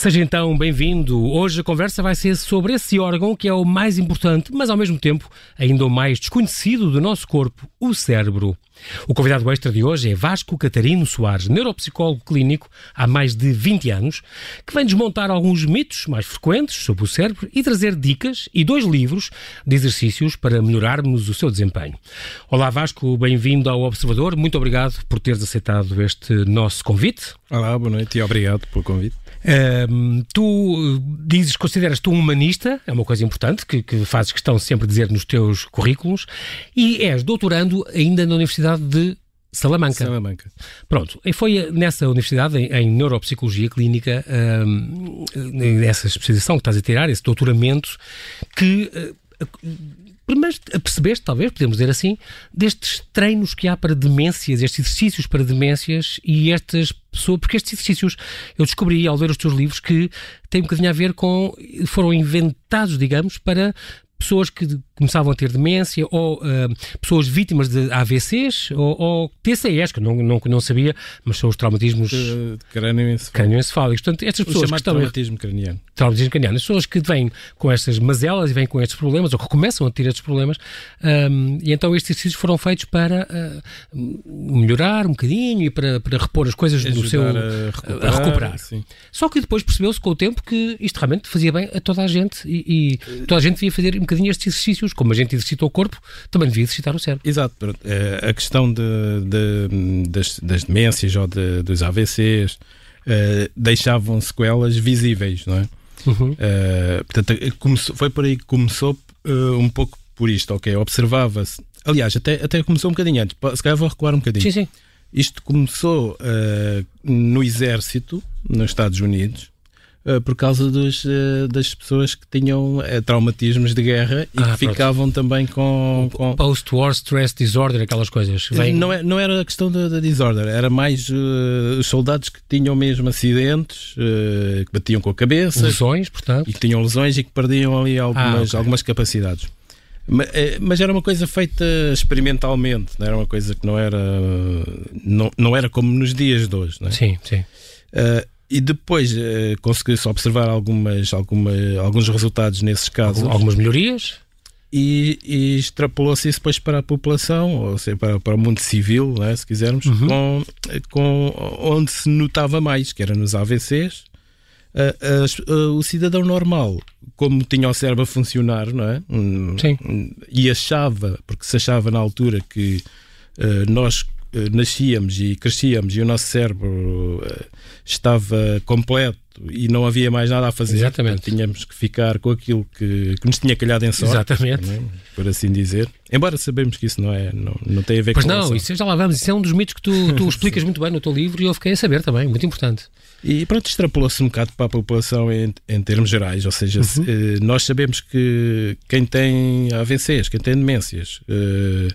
Seja então bem-vindo. Hoje a conversa vai ser sobre esse órgão que é o mais importante, mas ao mesmo tempo ainda o mais desconhecido do nosso corpo, o cérebro. O convidado extra de hoje é Vasco Catarino Soares, neuropsicólogo clínico há mais de 20 anos, que vem desmontar alguns mitos mais frequentes sobre o cérebro e trazer dicas e dois livros de exercícios para melhorarmos o seu desempenho. Olá Vasco, bem-vindo ao Observador. Muito obrigado por teres aceitado este nosso convite. Olá, boa noite e obrigado pelo convite. Tu dizes, consideras-te um humanista, é uma coisa importante que, que, fazes questão sempre de dizer nos teus currículos, e és doutorando ainda na Universidade de Salamanca. Salamanca. Pronto, e foi nessa universidade, em, em neuropsicologia clínica, um, nessa especialização que estás a tirar, esse doutoramento, que uh, mas percebeste, talvez, podemos dizer assim, destes treinos que há para demências, estes exercícios para demências e estas pessoas, porque estes exercícios eu descobri ao ler os teus livros que têm um bocadinho a ver com, foram inventados, digamos, para pessoas que começavam a ter demência ou uh, pessoas vítimas de AVCs ou, ou TCEs, que eu não, não, não sabia, mas são os traumatismos de crânioencefálicos. Portanto, estas pessoas que estão... traumatismo craniano. Traumatismo craniano. As pessoas que vêm com estas mazelas e vêm com estes problemas, ou que começam a ter estes problemas, um, e então estes exercícios foram feitos para uh, melhorar um bocadinho e para, para repor as coisas Ajudar do seu... A recuperar. A recuperar. Só que depois percebeu-se com o tempo que isto realmente fazia bem a toda a gente e, e toda a gente devia fazer um bocadinho estes exercícios, como a gente exercita o corpo, também devia exercitar o cérebro. Exato. A questão de, de, das, das, demências ou de, dos AVCs uh, deixavam sequelas visíveis, não é? Uhum. Uh, portanto, começou, foi por aí que começou uh, um pouco por isto, ok? Observava-se. Aliás, até, até começou um bocadinho antes. Se calhar vou recuar um bocadinho. Sim, sim. Isto começou no Exército, nos Estados Unidos, por causa dos, uh, das pessoas que tinham uh, traumatismos de guerra e Ah, que ficavam também com. com... Post-war stress disorder, aquelas coisas. Vem... Não, é, não era a questão da, da disorder, era mais os soldados que tinham mesmo acidentes, que batiam com a cabeça. Lesões, portanto. E que tinham lesões e que perdiam ali algumas, Ah, ok. algumas capacidades. Ma- eh, Mas era uma coisa feita experimentalmente, não era uma coisa que não era, não, não era como nos dias de hoje. Não é? Sim, sim. Uh, e depois uh, conseguiu-se observar algumas, alguma, alguns resultados nesses casos Algumas melhorias. e, e extrapolou-se isso depois para a população, ou seja, para, para o mundo civil, não é, se quisermos, Uhum. com, com onde se notava mais, que era nos AVCs. Uh, uh, o cidadão normal, como tinha o cérebro a funcionar, não é? Sim. hum, E achava, porque se achava na altura que uh, nós nascíamos e crescíamos e o nosso cérebro uh, estava completo e não havia mais nada a fazer. Exatamente. Tínhamos que ficar com aquilo que, que nos tinha calhado em sorte. Exatamente. não é? Por assim dizer. Embora sabemos que isso não, é, não, não tem a ver Pois com não, isso. isso já lá vamos. Isso é um dos mitos que tu, tu explicas muito bem no teu livro e eu fiquei a saber também, muito importante. E pronto, extrapolou-se um bocado para a população em, em termos gerais, ou seja, se, eh, nós sabemos que quem tem AVCs, quem tem demências, eh,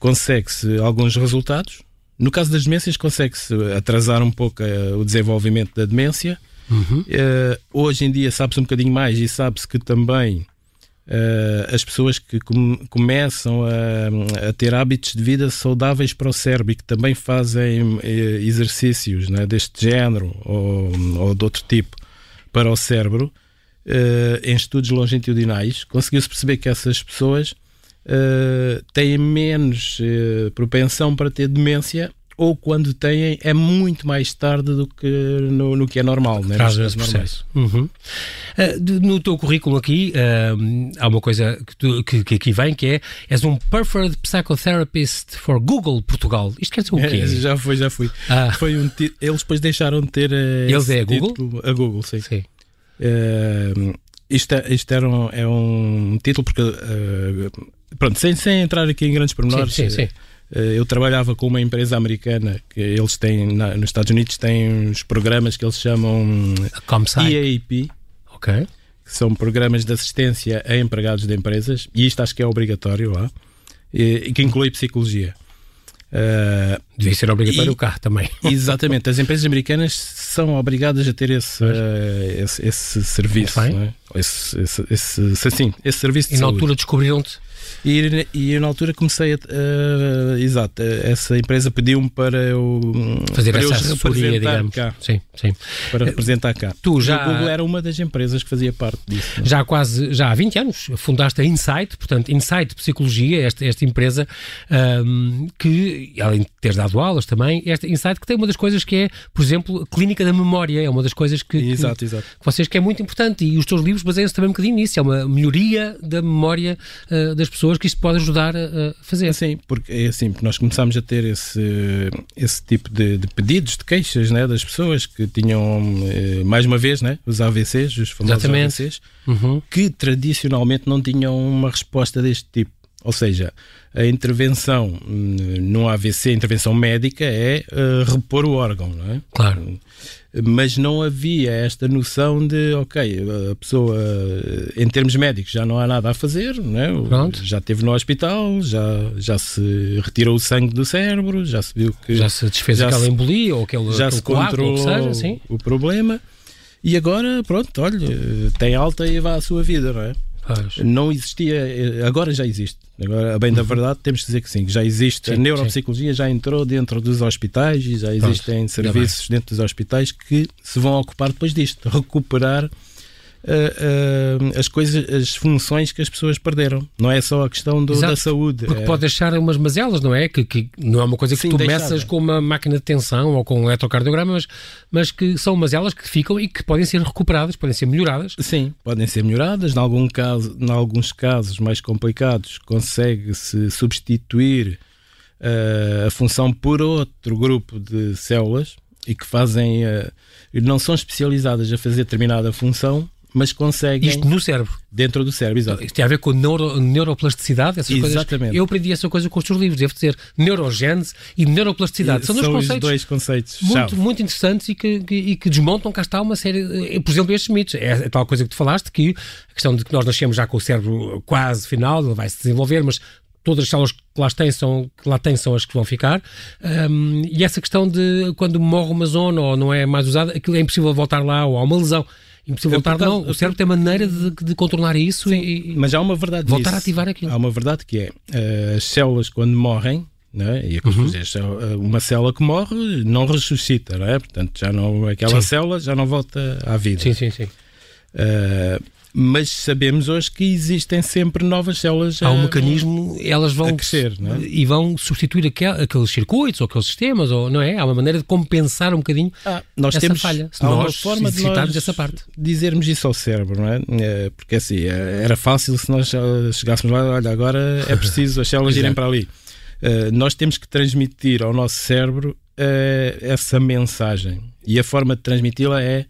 consegue-se alguns resultados. No caso das demências, consegue-se atrasar um pouco eh, o desenvolvimento da demência. Uhum. Eh, hoje em dia sabe-se um bocadinho mais e sabe-se que também eh, as pessoas que com- começam a, a ter hábitos de vida saudáveis para o cérebro e que também fazem exercícios né, deste género ou, ou de outro tipo para o cérebro, em estudos longitudinais, conseguiu-se perceber que essas pessoas eh, têm menos eh, propensão para ter demência ou quando têm é muito mais tarde do que no, no que é normal, né? Traz esse processo. Uhum. Ah, de- no teu currículo aqui, ah, há uma coisa que, tu- que, que aqui vem que é és um Preferred Psychotherapist for Google Portugal. Isto quer dizer o quê? É, já foi, já fui. Ah, Foi um Eles depois deixaram de ter. eh, Eles é a Google? título. A Google, sim. sim. Isto é, isto era um, é um título porque. Pronto, sem, sem entrar aqui em grandes pormenores. Sim, sim, sim. eh, eu trabalhava com uma empresa americana que eles têm, na- nos Estados Unidos, têm uns programas que eles chamam. EAP, Ok. que são programas de assistência a empregados de empresas, e isto acho que é obrigatório lá, e, que inclui psicologia. Eh, Devia ser obrigatório E- o carro também. Exatamente, as empresas americanas são obrigadas a ter esse, eh, esse, esse serviço, é? esse, esse, esse, sim, esse serviço de E na saúde. altura descobriram-te. E, e eu, na altura comecei a. Uh, exato, essa empresa pediu-me para eu. Fazer para essa assessoria, digamos. Cá, sim, sim. Para representar cá. Tu já. O Google era uma das empresas que fazia parte disso. É? Já há quase. Já há 20 anos fundaste a Insight, portanto, Insight Psicologia, esta, esta empresa um, que, além de teres dado aulas também, esta Insight que tem uma das coisas que é, por exemplo, clínica da memória. É uma das coisas que. Exato, que, exato. Que vocês que é muito importante e os teus livros baseiam-se também um bocadinho nisso. É uma melhoria da memória uh, das pessoas que isto pode ajudar a, fazer. Sim, porque é assim, porque nós começámos a ter esse, esse tipo de, de pedidos, de queixas né, das pessoas que tinham, eh, mais uma vez, né, os AVCs, os famosos Exatamente. AVCs, Uhum. que tradicionalmente não tinham uma resposta deste tipo. Ou seja, a intervenção hum, num AVC, a intervenção médica, é uh, repor o órgão, não é? Claro. Mas não havia esta noção de, ok, a pessoa, em termos médicos, já não há nada a fazer, é? Pronto. já esteve no hospital, já, já se retirou o sangue do cérebro, já se viu que. Já se desfez já aquela se- embolia ou aquele, já aquele se controlou seja, sim. o problema. E agora, pronto, olha, tem alta e vá à sua vida, não é? Pois. Não existia, agora já existe. Agora, a bem da verdade, temos que dizer que sim, que já existe. Uhum. Sim, a neuropsicologia já entrou dentro dos hospitais e já existem serviços dentro dos hospitais que se vão ocupar depois disto, recuperar ah, as coisas, as funções que as pessoas perderam. Não é só a questão do- da saúde. Porque é- pode deixar umas mazelas, não é? Que, que não é uma coisa que Sim, tu deixava. meças com uma máquina de tensão ou com um eletrocardiograma, mas, mas que são mazelas que ficam e que podem ser recuperadas, podem ser melhoradas. Sim, podem ser melhoradas. Em, algum caso, em alguns casos mais complicados, consegue-se substituir eh, a função por outro grupo de células e que fazem. não são especializadas a fazer determinada função, mas conseguem Isto no cérebro. dentro do cérebro. Exato. Isto tem a ver com neuro, neuroplasticidade, essas Exatamente. coisas. Eu aprendi essa coisa com os teus livros, devo dizer. Neurogênese e neuroplasticidade. São dois os conceitos dois conceitos. muito, muito interessantes e que, que- e que desmontam, cá está, uma série, eh, por exemplo, estes mitos. É a tal coisa que tu falaste, que a questão de que nós nascemos já com o cérebro quase final, ele vai se desenvolver, mas todas as células que lá têm são, que lá têm são as que vão ficar. Hum, e essa questão de quando morre uma zona ou não é mais usada, aquilo é impossível voltar lá, ou há uma lesão. Impossível É voltar, não. O cérebro tem maneira de, de contornar isso e, e- Mas há uma verdade Voltar nisso. a ativar aquilo. Há uma verdade que é eh, as células quando morrem, é? e é Uhum. dizes, eh, uma célula que morre não ressuscita, não é? Portanto, já não, aquela Sim. célula já não volta à vida. Sim, sim, sim. Eh, mas sabemos hoje que existem sempre novas células Há um a- mecanismo, elas vão a crescer, não é? e vão substituir aquel- aqueles circuitos ou aqueles sistemas, ou, não é? Há uma maneira de compensar um bocadinho Ah, nós essa temos falha, se há uma nós forma de nós essa parte. dizermos isso ao cérebro, não é? Eh, Porque assim, eh, era fácil se nós eh, chegássemos lá, olha, agora é preciso as células irem para ali. Eh, Nós temos que transmitir ao nosso cérebro eh, essa mensagem. E a forma de transmiti-la é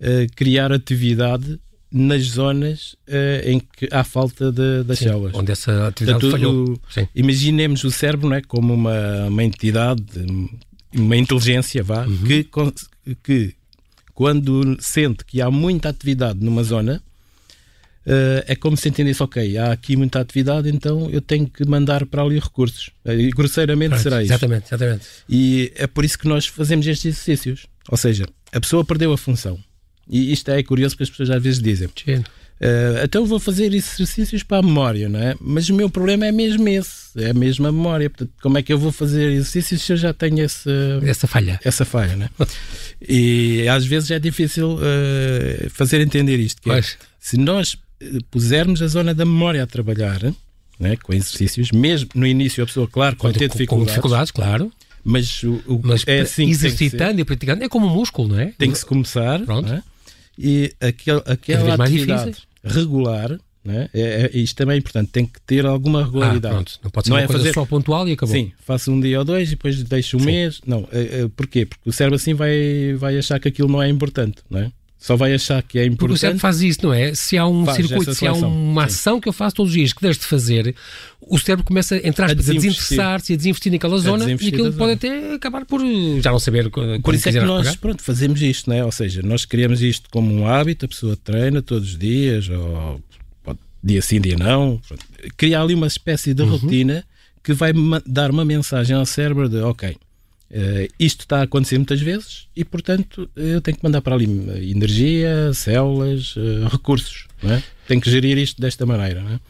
eh, criar atividade nas zonas eh, em que há falta de- das Sim, células. onde essa atividade Portanto, falhou. o- Sim. Imaginemos o cérebro não é, como uma, uma entidade, uma inteligência, vá, Uhum. que, que quando sente que há muita atividade numa zona, eh, é como se entendesse, ok, há aqui muita atividade, então eu tenho que mandar para ali recursos. E grosseiramente será isso. Exatamente, exatamente. E é por isso que nós fazemos estes exercícios. Ou seja, a pessoa perdeu a função. E isto é curioso porque as pessoas às vezes dizem: Giro. "Ah, então vou fazer exercícios para a memória, não é? Mas o meu problema é mesmo esse, é mesmo a memória. Portanto, como é que eu vou fazer exercícios se eu já tenho esse, Essa falha. essa falha, né? E às vezes é difícil ah, fazer entender isto. Que é, se nós eh, pusermos a zona da memória a trabalhar, né, com exercícios, mesmo no início a pessoa, claro, Com, ter com- com dificuldades, dificuldades, claro. mas, o, o- Mas é assim exercitando e praticando é como um músculo, não é? Tem que se começar Pronto. é? E aquel, aquela atividade regular, né? é, é- isto também é importante, tem que ter alguma Ah, regularidade. pronto. Não pode ser Não uma é coisa fazer- só pontual e acabou. Sim, faço um dia ou dois e depois deixo um Sim. mês. Não, é, é, porquê? Porque o cérebro assim vai, vai achar que aquilo não é importante, não é? Só vai achar que é Porque o importante. cérebro faz isso, não é? Se há um Faz circuito, se há uma Sim. ação que eu faço todos os dias que deixo de fazer, o cérebro começa, entre aspas, a, desinteressar-se e a desinvestir naquela zona e desinvestir aquilo da pode até acabar por eh, já não saber Por isso é que nós pronto, fazemos isto, não é? Ou seja, nós criamos isto como um hábito, a pessoa treina todos os dias, ou pode, dia sim, dia não. Pronto. Criar ali uma espécie de Uhum. rotina que vai dar uma mensagem ao cérebro de ok, eh, isto está a acontecer muitas vezes e, portanto, eu tenho que mandar para ali energia, células, eh, recursos, é? Tem que gerir isto desta maneira, não é?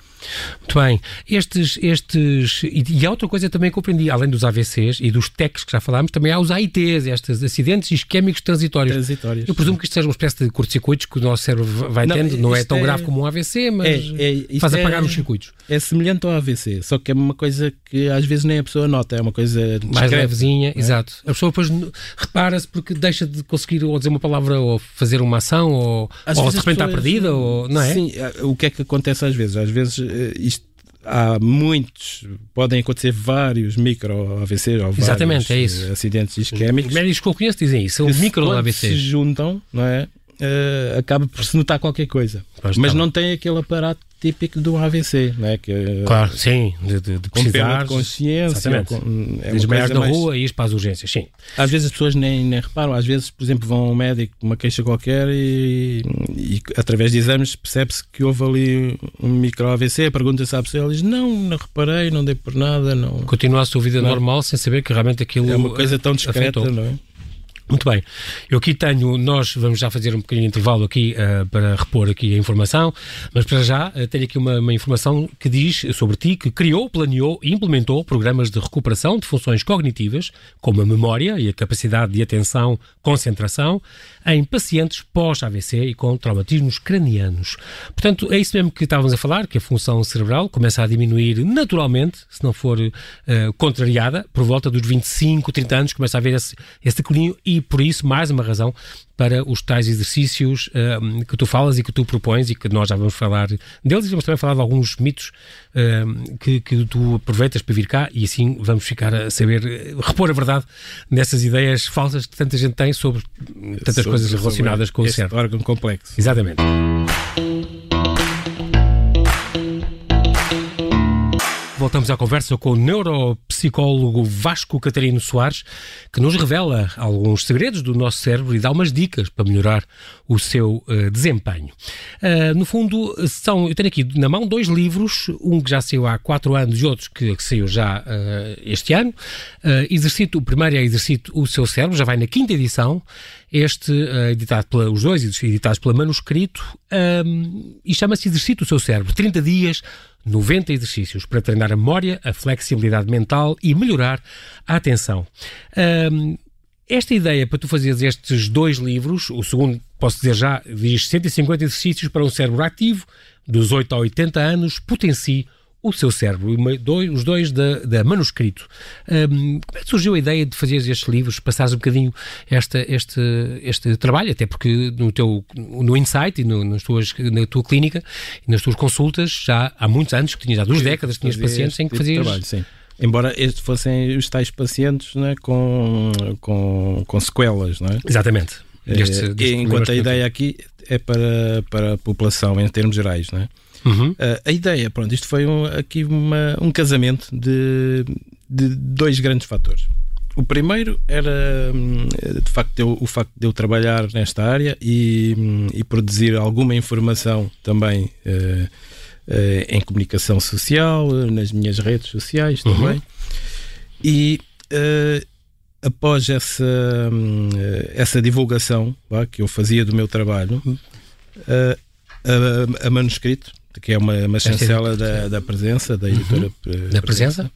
Muito bem. Estes, estes, e, há outra coisa também que aprendi, além dos AVCs e dos TECs que já falámos, também há os AITs, estes acidentes isquémicos transitórios. Transitórios. Eu presumo que isto seja uma espécie de curto-circuitos que o nosso cérebro vai não, tendo, não é tão é, grave como um AVC, mas é, é, faz apagar é, os circuitos. É semelhante ao AVC, só que é uma coisa que às vezes nem a pessoa nota, é uma coisa discreta, mais levezinha, é? exato. A pessoa depois repara-se porque deixa de conseguir ou dizer uma palavra ou fazer uma ação ou, ou de repente está perdida, ou, não é? Sim, o que é que acontece às vezes? Às vezes eh, isto há muitos, podem acontecer vários micro AVC ou Exatamente, é isso. acidentes isquémicos. Os médicos que eu conheço dizem isso, são micro AVC. se juntam, não é? Uh, acaba por se notar qualquer coisa. Pois mas não tem aquele aparato típico do AVC, né? que Claro, sim, de, de, de precisar. de consciência. Com, é Desmaiar na mais... rua e ir para as urgências, sim. Às vezes as pessoas nem, nem reparam, às vezes, por exemplo, vão ao médico com uma queixa qualquer e, e através de exames percebe-se que houve ali um micro AVC, pergunta-se à pessoa, diz, não, não reparei, não dei por nada, não... Continua a sua vida não. normal sem saber que realmente aquilo É uma coisa tão discreta, afetou. não é? Muito bem. Eu aqui tenho, nós vamos já fazer um pequeno intervalo aqui uh, para repor aqui a informação, mas para já uh, tenho aqui uma, uma, informação que diz sobre ti que criou, planeou e implementou programas de recuperação de funções cognitivas, como a memória e a capacidade de atenção, concentração, em pacientes pós-AVC e com traumatismos cranianos. Portanto, é isso mesmo que estávamos a falar, que a função cerebral começa a diminuir naturalmente, se não for uh, contrariada, por volta dos 25, 30 anos, começa a haver esse, esse declínio e e por isso mais uma razão para os tais exercícios uh, que tu falas e que tu propões e que nós já vamos falar deles e vamos também falar de alguns mitos uh, que, que tu aproveitas para vir cá e assim vamos ficar a saber, repor a verdade nessas ideias falsas que tanta gente tem sobre tantas sobre, coisas relacionadas com o cérebro. órgão complexo. Exatamente. Voltamos à conversa com o neuropsicólogo Vasco Catarino Soares, que nos revela alguns segredos do nosso cérebro e dá umas dicas para melhorar o seu uh, desempenho. Uh, no fundo, são, eu tenho aqui na mão dois livros, um que já saiu há quatro anos e outro que, que saiu já uh, este ano. exercito, o primeiro é Exercito o Seu Cérebro, já vai na quinta edição. Este, editado pela, os dois editados pela Manuscrito, e chama-se Exercito o Seu Cérebro. 30 dias 90 exercícios para treinar a memória, a flexibilidade mental e melhorar a atenção. Um, esta ideia para tu fazeres estes dois livros, o segundo, posso dizer já, diz 150 exercícios para um cérebro ativo, dos 8 a 80 anos, potencie o seu cérebro, os dois da, da manuscrito. Um, como é que surgiu a ideia de fazer estes livros, passares um bocadinho esta, este, este trabalho, até porque no teu no Insight e no, nas tuas, na tua clínica e nas tuas consultas já há muitos anos, que tinhas há duas décadas, tinhas pacientes em que tipo fazias... Trabalho, sim. Embora estes fossem os tais pacientes né, com, com, com sequelas, não é? Exatamente. Deste, é, deste enquanto a ideia aqui é para, para a população em termos gerais, não é? Uhum. Uh, a ideia, pronto, isto foi um, aqui uma, um casamento de, de dois grandes fatores. O primeiro era hum, de facto eu, o facto de eu trabalhar nesta área e, hum, e produzir alguma informação também uh, uh, em comunicação social, nas minhas redes sociais uhum. também. E uh, após essa, hum, essa divulgação que eu fazia do meu trabalho, uhum. a, a manuscrito que é uma, uma chancela da, da presença, da editora. Uhum. Da presença?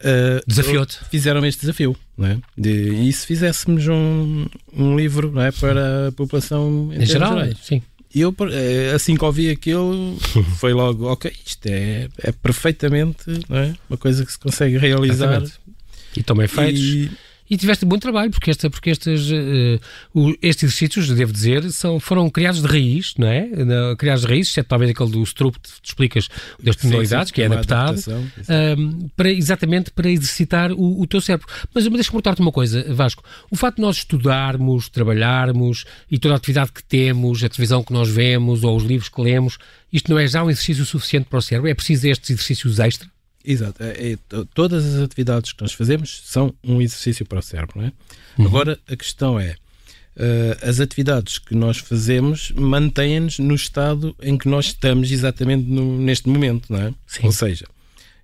Uh, Desafiou-te. Fizeram este desafio, não é? De, e se fizéssemos um, um livro não é, para a população em, em geral? Gerais. Sim. E eu, eh, assim que ouvi aquilo, foi logo, ok, isto é, é perfeitamente é? uma coisa que se consegue realizar. Exatamente. E também feitos. E, e tiveste muito trabalho, porque, esta, porque estes, uh, estes exercícios, devo dizer, são, foram criados de raiz, não é? Criados de raiz, exceto talvez aquele do que te explicas das tonalidades, que é adaptado, uh, para, exatamente para exercitar o, o teu cérebro. Mas, mas deixa-me perguntar-te uma coisa, Vasco. O facto de nós estudarmos, trabalharmos e toda a atividade que temos, a televisão que nós vemos ou os livros que lemos, isto não é já um exercício suficiente para o cérebro? É preciso estes exercícios extra? Exato. É, é, todas as atividades que nós fazemos são um exercício para o cérebro. Não é? Uhum. Agora, a questão é: uh, as atividades que nós fazemos mantêm-nos no estado em que nós estamos exatamente no, neste momento. Não é? Sim. Ou seja,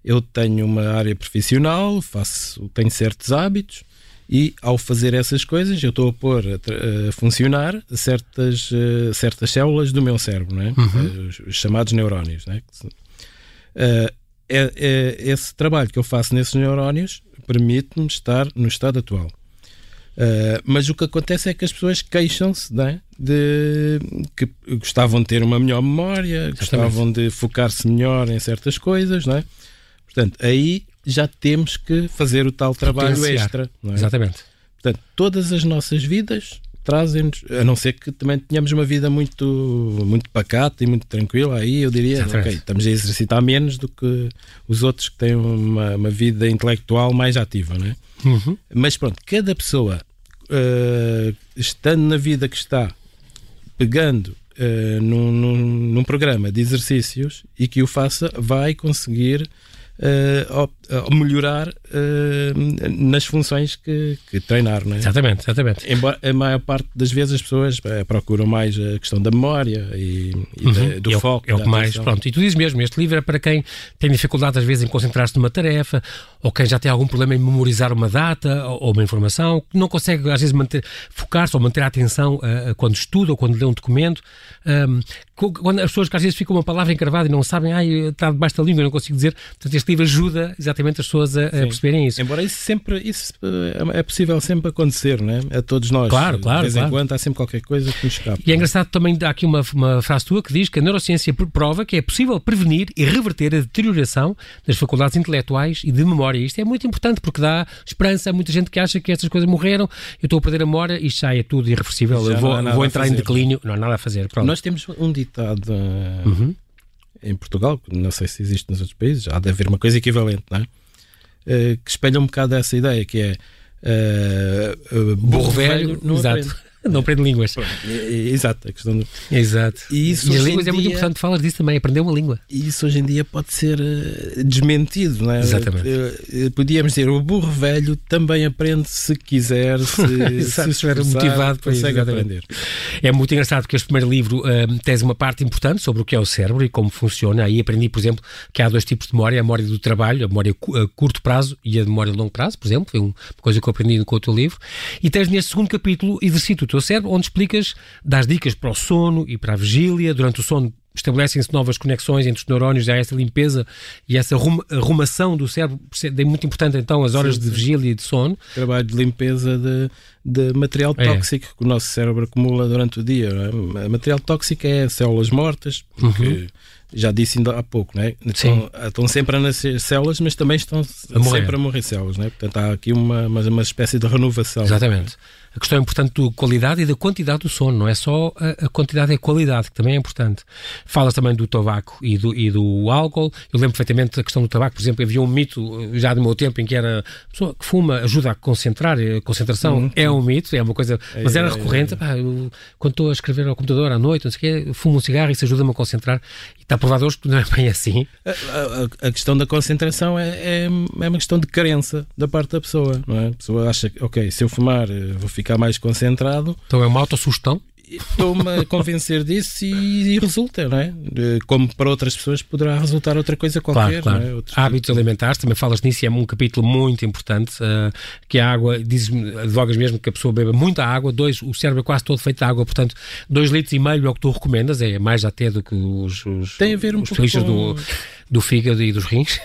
eu tenho uma área profissional, faço, tenho certos hábitos E ao fazer essas coisas, eu estou a pôr a, a funcionar certas, uh, certas células do meu cérebro, né? Uhum. Os, os, chamados neurónios. Né? Uh, é, é, esse trabalho que eu faço nesses neurónios permite-me estar no estado atual. Uh, mas o que acontece é que as pessoas queixam-se né, de que gostavam de ter uma melhor memória, gostavam de focar-se melhor em certas coisas, não é? Portanto, aí já temos que fazer o tal trabalho extra. É? Exatamente. Portanto, todas as nossas vidas trazem-nos, a não ser que também tenhamos uma vida muito, muito pacata e muito tranquila, aí eu diria, ok, estamos a exercitar menos do que os outros que têm uma, uma vida intelectual mais ativa, não é? Uhum. Mas pronto, cada pessoa uh, estando na vida que está, pegando uh, num, num, num programa de exercícios e que o faça, vai conseguir uh, melhorar uh, nas funções que, que treinar. Não é? Exatamente, exatamente. Embora a maior parte das vezes as pessoas uh, procuram mais a questão da memória e, e uhum. do é foco. É o que mais, pronto. E tu dizes mesmo, este livro é para quem tem dificuldade às vezes em concentrar-se numa tarefa ou quem já tem algum problema em memorizar uma data ou uma informação, que não consegue às vezes manter, focar-se ou manter a atenção quando estuda ou quando lê um documento. Um, quando as pessoas que às vezes ficam uma palavra encravada e não sabem, ai, está debaixo da língua, não consigo dizer. Portanto, este livro ajuda exatamente as pessoas a, a perceberem isso. Embora isso sempre isso é possível sempre acontecer, né? A todos nós. Claro, claro. De vez claro. em quando há sempre qualquer coisa que nos escapa. E é engraçado também, há aqui uma, uma frase tua que diz que a neurociência prova que é possível prevenir e reverter a deterioração das faculdades intelectuais e de memória. Isto é muito importante porque dá esperança a muita gente que acha que estas coisas morreram, eu estou a perder a memória, isto já é tudo irreversível, já eu vou, vou entrar em declínio, não há nada a fazer. Pronto. Nós temos um ditado uhum. Em Portugal, não sei se existe nos outros países, há de haver uma coisa equivalente, não é? Uh, que espelha um bocado essa ideia, que é uh, uh, burro velho, não exato. Não aprende línguas. Exato, a questão do... Exato. E, isso e as línguas dia... é muito importante, falas disso também, aprender uma língua. E isso hoje em dia pode ser uh, desmentido, não é? Exatamente. Podíamos dizer, o burro velho também aprende se quiser, se, se estiver motivado, consegue aprender. É muito engraçado porque este primeiro livro uh, tens uma parte importante sobre o que é o cérebro e como funciona. Aí aprendi, por exemplo, que há dois tipos de memória, a memória do trabalho, a memória a curto prazo e a memória de longo prazo, por exemplo, foi uma coisa que eu aprendi com o teu livro. E tens neste segundo capítulo, exercita o teu cérebro, onde explicas, das dicas para o sono e para a vigília. Durante o sono estabelecem-se novas conexões entre os neurónios, há essa limpeza e essa arrumação do cérebro. É muito importante então as horas sim, sim. de vigília e de sono. Trabalho de limpeza de, de material é. tóxico que o nosso cérebro acumula durante o dia. É? Material tóxico é células mortas, porque uhum já disse ainda há pouco, né? Estão, estão sempre a nascer células, mas também estão a sempre a morrer células, né? Portanto, há aqui uma, uma, uma espécie de renovação. Exatamente. A questão é importante da qualidade e da quantidade do sono, não é só a, a quantidade, é a qualidade, que também é importante. Falas também do tabaco e do, e do álcool. Eu lembro perfeitamente da questão do tabaco, por exemplo, havia um mito eh, já do meu tempo em que era a pessoa que fuma ajuda a concentrar, a concentração uhum. é um mito, é uma coisa, é, mas era é, recorrente. É, pá, eu, quando estou a escrever ao computador à noite, não sei o quê, fumo um cigarro e isso ajuda-me a concentrar. Está provado hoje que não é bem assim. A, a, a questão da concentração é, é, é, uma questão de crença da parte da pessoa, não é? A pessoa acha que, ok, se eu fumar eh, vou ficar ficar mais concentrado. Então é uma autossugestão? Estou-me a convencer disso e, e, resulta, não é? Como para outras pessoas poderá resultar outra coisa qualquer. Claro, claro. É? Hábitos alimentares, também falas nisso e é um capítulo muito importante. Uh, que a água, dizes advogas mesmo que a pessoa beba muita água, dois, o cérebro é quase todo feito de água, portanto, dois litros e meio é o que tu recomendas, é mais até do que os, os, Tem a ver um os pouco com... do, do fígado e dos rins.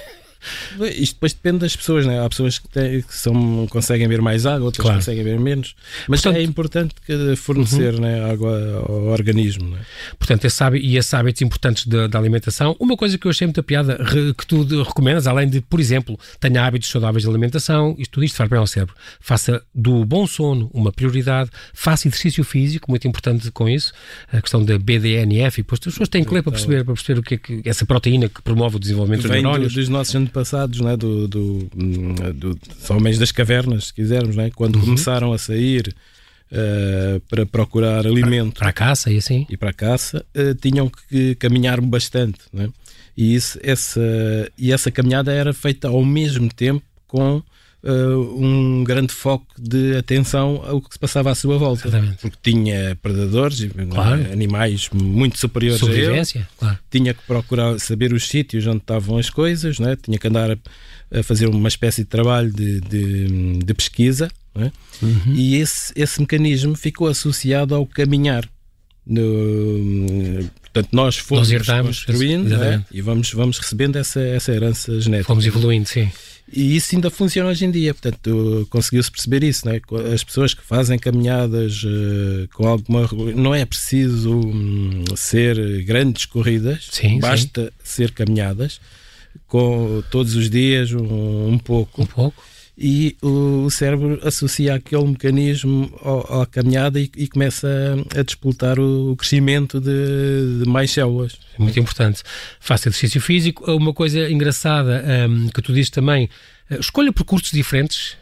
Isto depois depende das pessoas, né? Há pessoas que, têm, que são, conseguem ver mais água, outras claro. conseguem ver menos. Mas Portanto, é importante fornecer uhum. né, água ao organismo. Né? Portanto, esse hábito, e esses hábitos importantes da alimentação. Uma coisa que eu achei muita piada, que tu recomendas, além de, por exemplo, tenha hábitos saudáveis de alimentação, isto tudo isto faz bem ao cérebro. Faça do bom sono uma prioridade, faça exercício físico, muito importante com isso, a questão da BDNF, e depois as pessoas têm que ler para perceber, para perceber o que é que essa proteína que promove o desenvolvimento dos neurónios. dos nossos antepassados, né, do, do, do, dos homens das cavernas, se quisermos, né, quando uhum. começaram a sair uh, para procurar alimento. Para, para, a caça e assim. E para a caça, uh, tinham que caminhar bastante. Né? E, isso, essa, e essa caminhada era feita ao mesmo tempo com uh, um grande foco de atenção ao que se passava à sua volta. Exatamente. Porque tinha predadores, claro. animais muito superiores a ele. Claro. Tinha que procurar saber os sítios onde estavam as coisas, né? tinha que andar a, a fazer uma espécie de trabalho de, de, de pesquisa. Né? Uhum. E esse, esse mecanismo ficou associado ao caminhar. No, portanto, nós fomos nós construindo né? e vamos, vamos recebendo essa, essa herança genética. Fomos evoluindo, sim. E isso ainda funciona hoje em dia, portanto, conseguiu-se perceber isso, né? As pessoas que fazem caminhadas uh, com alguma. Não é preciso um, ser grandes corridas, sim, basta sim. ser caminhadas, com todos os dias um, um pouco. Um pouco e o, cérebro associa aquele mecanismo à caminhada e, e, começa a, a disputar o, crescimento de, de, mais células. Muito importante. Faça exercício físico. Uma coisa engraçada um, que tu dizes também, eh, escolha percursos diferentes.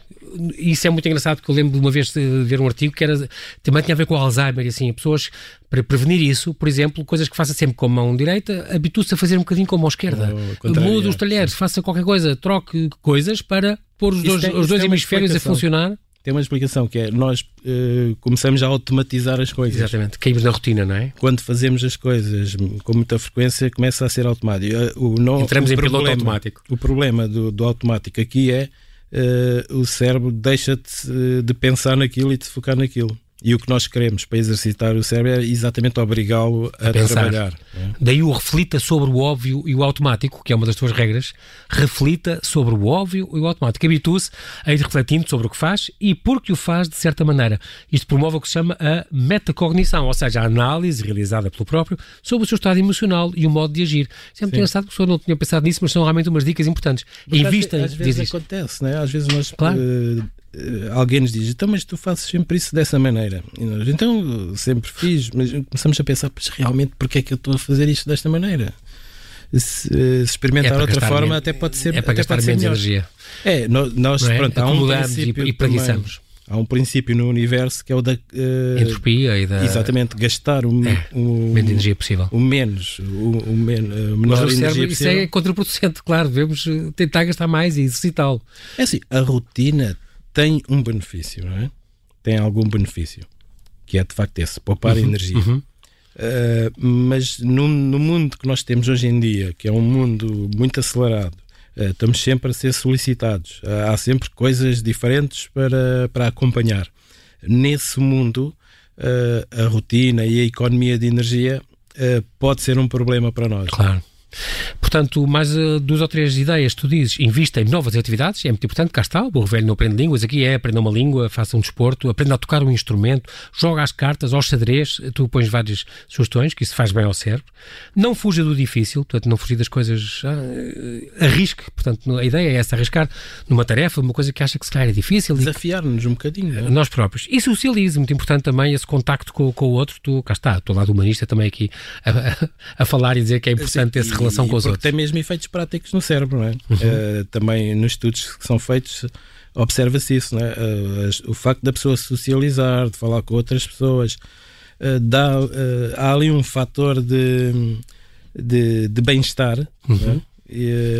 Isso é muito engraçado porque eu lembro de uma vez de ver um artigo que era, também tinha a ver com Alzheimer e assim, pessoas para prevenir isso, por exemplo, coisas que faça sempre com a mão direita, habitue-se a fazer um bocadinho com a mão esquerda. Mude os talheres, faça qualquer coisa, troque coisas para pôr os dois, tem, os dois hemisférios a funcionar. Tem uma explicação que é nós uh, começamos a automatizar as coisas. Exatamente, caímos na rotina, não é? Quando fazemos as coisas com muita frequência, começa a ser automático. Eh, o, Entramos o em problema, piloto automático. O problema do, do automático aqui é o cérebro deixa de, de pensar naquilo e de focar naquilo. E o que nós queremos para exercitar o cérebro é exatamente obrigá-lo a, a trabalhar. É? Daí o reflita sobre o óbvio e o automático, que é uma das tuas regras. Reflita sobre o óbvio e o automático. Habitue-se a ir refletindo sobre o que faz e porque o faz de certa maneira. Isto promove o que se chama a metacognição, ou seja, a análise realizada pelo próprio sobre o seu estado emocional e o modo de agir. É muito engraçado que a pessoa não tinha pensado nisso, mas são realmente umas dicas importantes. Porque Invista às, às vezes acontece, né? às vezes nós claro. uh, alguém nos diz, então, mas tu fazes sempre isso dessa maneira. Nós, então, sempre fiz, mas começamos a pensar, mas realmente, porque é que eu estou a fazer isto desta maneira? Se, se experimentar é outra forma, até pode ser. É para gastar menos energia. É, nós, é? pronto, há um princípio e, e preguiçamos. Há um princípio no universo que é o da uh, entropia e da exatamente gastar o, é, o menos energia possível. O menos, o, o men, menor Mas energia Isso é contraproducente, claro. Devemos tentar gastar mais e exercitá-lo. É assim, a rotina tem um benefício, não é? Tem algum benefício, que é de facto esse, poupar uhum, energia. Uhum. Uh, mas no, no, mundo que nós temos hoje em dia, que é um mundo muito acelerado, uh, estamos sempre a ser solicitados. Uh, há sempre coisas diferentes para, para acompanhar. Nesse mundo, a rotina e a economia de energia pode ser um problema para nós. Claro. Portanto, mais uh, duas ou três ideias, tu dizes, invista em novas atividades, é muito importante, cá está, o burro velho não aprende línguas, aqui é aprenda uma língua, faça um desporto, aprenda a tocar um instrumento, joga as cartas, aos xadrez, tu pões várias sugestões, que isso faz bem ao cérebro. Não fuja do difícil, portanto, não fugir das coisas, ah, arrisque, portanto, a ideia é essa, arriscar numa tarefa, uma coisa que acha que se calhar é difícil. Desafiar-nos um bocadinho. É? Nós próprios. E socialize, muito importante também esse contacto com, com o outro, tu, cá está, estou lado humanista também aqui a, a, a falar e dizer que é importante essa relação com os outros. Tem mesmo efeitos práticos no cérebro, não é? Uhum. Uh, também nos estudos que são feitos observa-se isso, não é? Uh, o facto da pessoa socializar, de falar com outras pessoas, uh, dá, há ali um fator de, de, de bem-estar, é? uhum.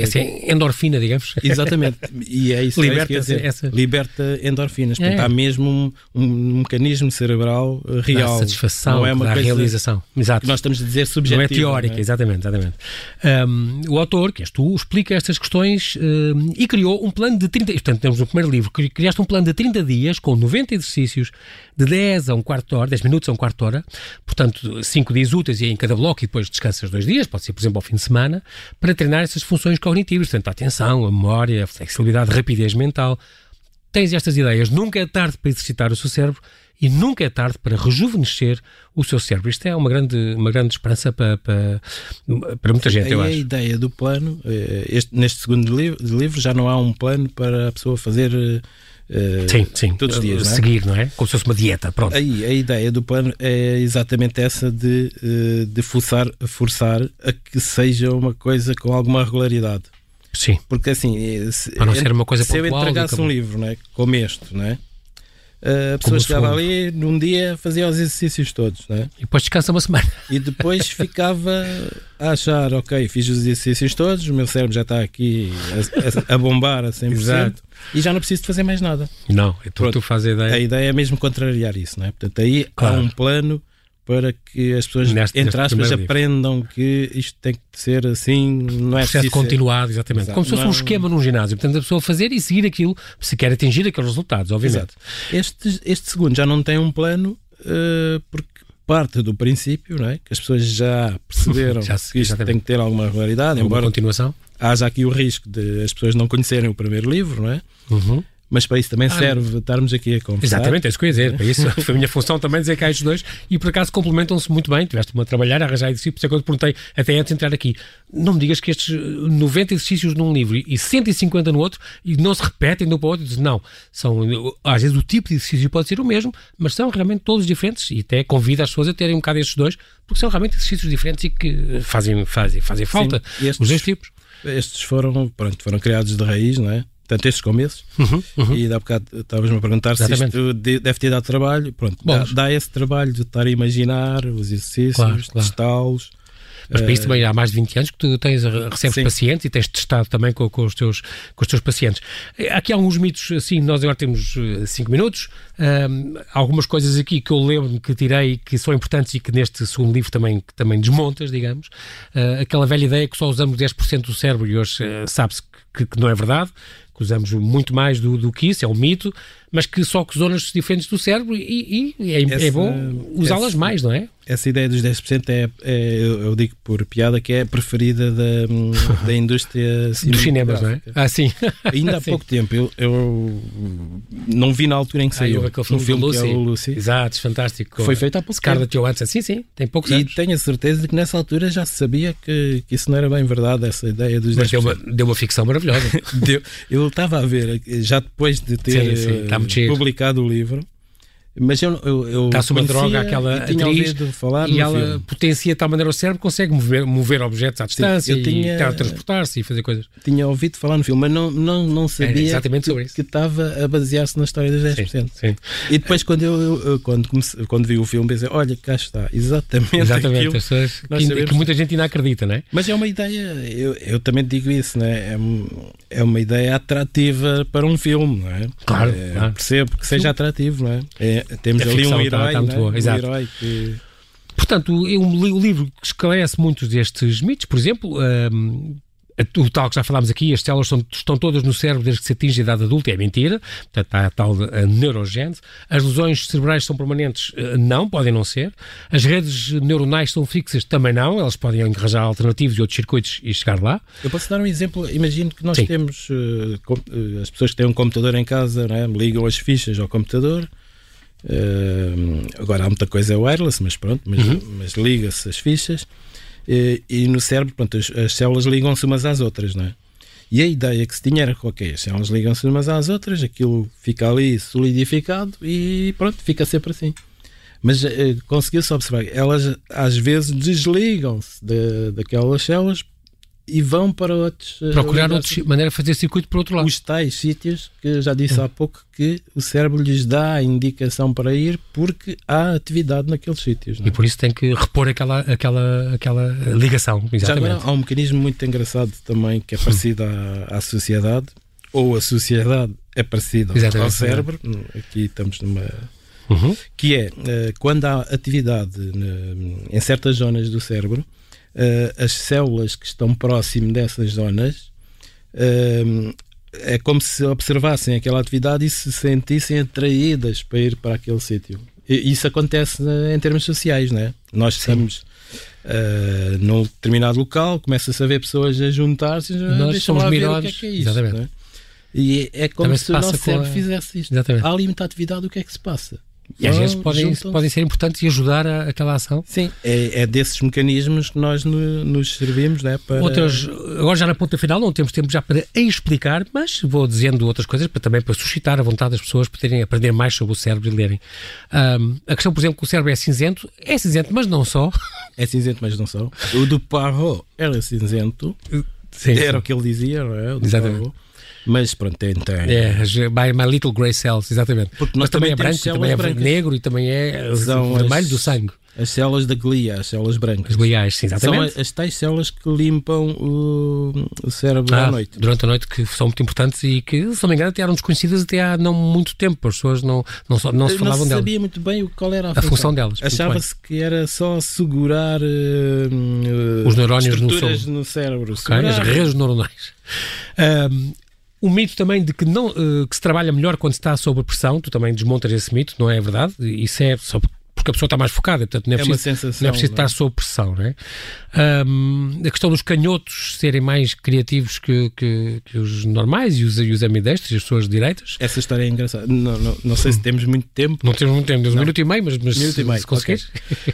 Essa é endorfina, digamos. Exatamente. E é isso liberta, é isso que essa... liberta endorfinas. Portanto, é. há mesmo um, um, mecanismo cerebral eh, real. Dá satisfação, não é uma realização. Exato. nós estamos a dizer subjetiva. Não é teórica, não é? exatamente. exatamente. Um, o autor, que és tu, explica estas questões um, e criou um plano de 30... Portanto, temos no primeiro livro, criaste um plano de 30 dias com 90 exercícios de 10 a um quarto de hora, 10 minutos a um quarto de hora, portanto, 5 dias úteis e em cada bloco e depois descansas dois dias, pode ser, por exemplo, ao fim de semana, para treinar essas funções cognitivas, portanto, a atenção, a memória, a flexibilidade, a rapidez mental. Tens estas ideias, nunca é tarde para exercitar o seu cérebro e nunca é tarde para rejuvenescer o seu cérebro. Isto é uma grande, uma grande esperança para, para, para muita gente, eu acho. a ideia do plano, eh, este, neste segundo livro já não há um plano para a pessoa fazer eh, sim, sim. Todos os dias. Não é? Seguir, não é? Como se fosse uma dieta. Pronto. Aí, a ideia do plano é exatamente essa de, uh, de forçar, forçar a que seja uma coisa com alguma regularidade. Sim. Porque assim, eh, se, Para não ser uma coisa se eu entregasse um livro, não é? como este, não é? A pessoa chegava ali, num dia fazia os exercícios todos, né? E depois descansa uma semana. E depois ficava a achar, ok, fiz os exercícios todos, o meu cérebro já está aqui a, a, bombar a 100% Exato. e já não preciso de fazer mais nada. Não, então tu fazes a ideia. A ideia é mesmo contrariar isso, né? Portanto, aí claro. há um plano para que as pessoas, neste, entre aspas, aprendam que isto tem que ser assim, não é processo continuado, exatamente. Exato. Como se fosse um esquema num ginásio. Portanto, a pessoa fazer e seguir aquilo, se quer atingir aqueles resultados, obviamente. Este, este segundo já não tem um plano, uh, porque parte do princípio, não é? que as pessoas já perceberam já, que isto tem que ter alguma regularidade, embora continuação. haja aqui o risco de as pessoas não conhecerem o primeiro livro, não é? Uhum mas para isso também ah, serve estarmos aqui a conversar. Exatamente, é isso que eu ia dizer. Para isso foi a minha função também dizer que há estes dois e por acaso complementam-se muito bem. Tiveste-me a trabalhar, a arranjar exercícios, por isso é que eu te perguntei até antes de entrar aqui. Não me digas que estes 90 exercícios num livro e 150 no outro e não se repetem de um para o outro. Não, são, às vezes o tipo de exercício pode ser o mesmo, mas são realmente todos diferentes e até convido as pessoas a terem um bocado estes dois, porque são realmente exercícios diferentes e que fazem, fazem, fazem falta. Sim, estes, os dois tipos. Estes foram, pronto, foram criados de raiz, não é? Portanto, estes começos, uhum, uhum. e dá bocado estavas-me a perguntar Exatamente. se isto deve ter dado trabalho. Pronto, dá, dá, esse trabalho de estar a imaginar os exercícios, claro, claro. testá-los. Mas para isso também há mais de 20 anos que tu tens, recebes Sim. pacientes e tens testado também com, com, os teus, com os teus pacientes. Aqui há alguns mitos, assim, nós agora temos 5 eh, minutos, um, algumas coisas aqui que eu lembro que tirei que são importantes e que neste segundo livro também, também desmontas, digamos. Uh, aquela velha ideia que só usamos 10% do cérebro e hoje uh, sabe-se que, que, não é verdade que usamos muito mais do, do que isso, é um mito, mas que só com zonas diferentes do cérebro e, e é, é essa, é, bom usá-las mais, não é? Essa ideia dos 10% é, é, eu digo por piada, que é a preferida da, da indústria dos cinemas, não é? Ah, sim. Ainda há sim. pouco tempo, eu, eu, não vi na altura em que ah, saiu. Ah, filme, filme Lucy. que é o Lucy. Exato, fantástico. Foi feito há pouco Scarlett tempo. Johansson, sim, sim, tem poucos e anos. E tenho a certeza de que nessa altura já sabia que, que isso não era bem verdade, essa ideia dos 10%. Mas deu uma, deu uma ficção maravilhosa. deu, eu estava a ver, já depois de ter sim, sim, publicado do livro mas eu, eu, eu Dá-se uma droga àquela atriz falar e ela filme. potencia de tal maneira o cérebro consegue mover, mover objetos à distância Sim, tinha, e teletransportar-se e fazer coisas. Tinha ouvido falar no filme, mas não, não, não sabia exatamente sobre que, que estava a basear-se na história dos 10%. Sim, sim. E depois, quando, eu, eu, quando, comecei, quando vi o filme, pensei: olha, cá está, exatamente. Exatamente, pessoas que, que, muita gente ainda acredita, não é? Mas é uma ideia, eu, eu também digo isso, não é? É, é uma ideia atrativa para um filme, não é? Claro. É, claro. Percebo que seja atrativo, não é? é temos ali um herói, está, está né? um herói que... Portanto, o, livro esclarece muitos destes mitos, por exemplo, um, o tal que já falámos aqui, as células são, estão todas no cérebro desde que se atinge a idade adulta, é mentira, portanto há a tal a neurogênese. As lesões cerebrais são permanentes? Eh, não, podem não ser. As redes neuronais são fixas? Também não, elas podem arranjar alternativos e outros circuitos e chegar lá. Eu posso dar um exemplo, imagino que nós Sim. temos, uh, as pessoas que têm um computador em casa, né, ligam as fichas ao computador, Uh, agora há muita coisa wireless, mas pronto, mas, uhum. mas liga-se as fichas e, e, no cérebro, pronto, as, as células ligam-se umas às outras, não é? E a ideia que se tinha era que, ok, as células ligam-se umas às outras, aquilo fica ali solidificado e pronto, fica sempre assim. Mas uh, conseguiu-se observar, elas às vezes desligam-se de, daquelas células e vão para outros. Eh, Procurar outra maneira de fazer circuito para outro lado. Os tais sítios que já disse há pouco que o cérebro lhes dá a indicação para ir porque há atividade naqueles sítios. É? E por isso tem que repor aquela, aquela, aquela ligação. Exatamente. Agora há um mecanismo muito engraçado também que é parecido à, à sociedade, ou a sociedade é parecida Exatamente. ao cérebro. Aqui estamos numa. Uhum. Que é eh, quando há atividade em certas zonas do cérebro uh, as células que estão próximo dessas zonas uh, é como se observassem aquela atividade e se sentissem atraídas para ir para aquele sítio. Isso acontece em termos sociais, né? Nós estamos uh, num determinado local, começa-se a ver pessoas a juntar-se, nós somos que é, que é isso, Né? E é como Também se, se o nosso cérebro a... fizesse isto. Exatamente. Há ali muita atividade, o que é que se passa? E às vezes podem, podem ser importantes e ajudar a, aquela ação. Sim, é, é desses mecanismos que nós no, nos servimos. Né, para... Outras, agora já na ponta final, não temos tempo já para explicar, mas vou dizendo outras coisas para, também para suscitar a vontade das pessoas para terem aprender mais sobre o cérebro e lerem. Um, a questão, por exemplo, que o cérebro é cinzento, é cinzento, mas não só. É cinzento, mas não só. O do Parro era cinzento. Sim, era sim. o que ele dizia, não é? O Exatamente. Parro. Mas pronto, tem. tem. É, my, my Little Grey Cells, exatamente. Porque nós Mas também, também é branco, também é células negro e também é São vermelho as- do sangue. As células da glia, as células brancas. As gliais, sim, São exatamente. as tais células que limpam o, o cérebro à Ah, noite. Durante a noite, que são muito importantes e que, se não me engano, até eram desconhecidas até há não muito tempo. As pessoas não, não, só- não se não falavam delas. sabia muito bem qual era a, A função delas, muito Achava-se que era só segurar eh, eh, Os neurónios no no cérebro. Ok, as redes neuronais. o mito também de que, não, eh, que se trabalha melhor quando se está sob pressão, tu também desmontas esse mito, não é verdade? Isso é só porque a pessoa está mais focada, portanto não é, É preciso, sensação, não é preciso não é? estar sob pressão. Não é? Ahm, a questão dos canhotos serem mais criativos que, que, que os normais e os, e os ambidestros as pessoas direitas. Essa história é engraçada. Não, não, não sei se temos muito tempo. Não temos muito tempo, temos um minuto e meio, mas, mas Minuto se, e meio, se conseguires.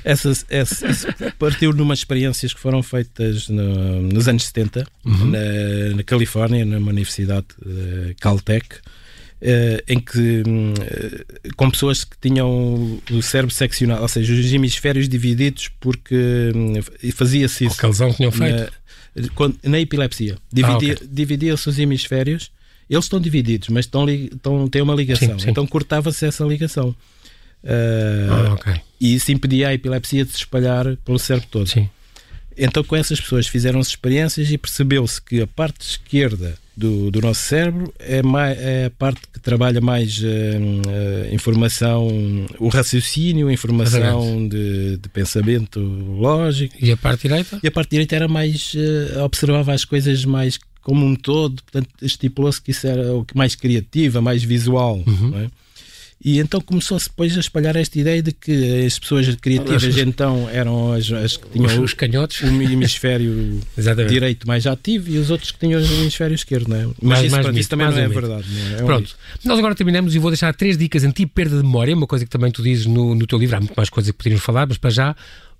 Essa, essa- isso partiu de umas experiências que foram feitas no- nos anos 70 na, na Califórnia, numa universidade eh, Caltech, em que hum, eh, com pessoas que tinham o, cérebro seccionado, ou seja, os hemisférios divididos, porque hum, fazia-se isso Qualquer lesão que tinham feito. na, na epilepsia. Dividia, Ah, ok. Dividia-se os hemisférios, eles estão divididos, mas estão, estão, têm uma ligação. Sim, sim. Então cortava-se essa ligação. Eh, Ah, ok. e isso impedia a epilepsia de se espalhar pelo cérebro todo. Sim. Então, com essas pessoas fizeram-se experiências e percebeu-se que a parte esquerda do, do nosso cérebro é, mai- é a parte que trabalha mais eh, eh, informação, o raciocínio, informação de, de pensamento lógico. E a parte direita? E a parte direita era mais. eh, observava as coisas mais como um todo, portanto, estipulou-se que isso era o que mais criativa, mais visual. Uhum. E então começou-se depois a espalhar esta ideia de que as pessoas criativas As- então eram as, as que tinham Os, os canhotos? o hemisfério direito mais ativo e os outros que tinham o hemisfério esquerdo, não é? Mas Mais- isso, mais pronto, isso também não é verdade. não é? É um Pronto, mito. nós agora terminamos e vou deixar três dicas anti-perda de memória, uma coisa que também tu dizes no, no teu livro, há muito mais coisas que poderíamos falar, mas para já.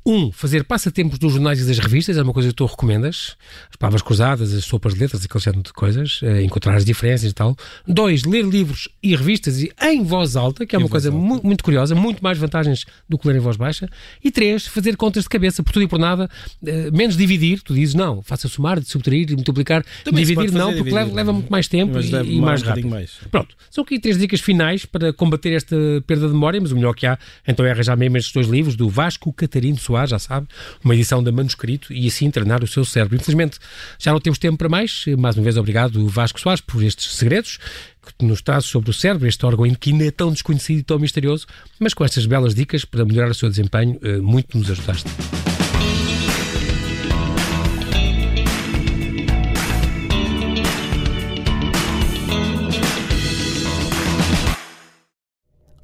Um, fazer passatempos dos jornais e das revistas, é uma coisa que tu recomendas. As palavras cruzadas, as sopas de letras, aquele género de coisas, eh, encontrar as diferenças e tal. Dois, ler livros e revistas e em voz alta, que é uma coisa mu- muito curiosa, muito mais vantagens do que ler em voz baixa. E três, fazer contas de cabeça, por tudo e por nada, eh, menos dividir. Tu dizes, não, faça somar, subtrair, multiplicar. Também se dividir pode não, porque dividir, leva, leva não é? muito mais tempo Mas e, e mais um bocadinho rápido. mais. Pronto, são aqui três dicas finais para combater esta perda de memória, mas o melhor que há então é arranjar mesmo estes dois livros do Vasco Catarino Soares, já sabe, uma edição da Manuscrito e assim treinar o seu cérebro. Infelizmente já não temos tempo para mais. Mais uma vez, obrigado Vasco Soares por estes segredos que nos traz sobre o cérebro, este órgão que ainda é tão desconhecido e tão misterioso, mas com estas belas dicas para melhorar o seu desempenho, eh, muito nos ajudaste.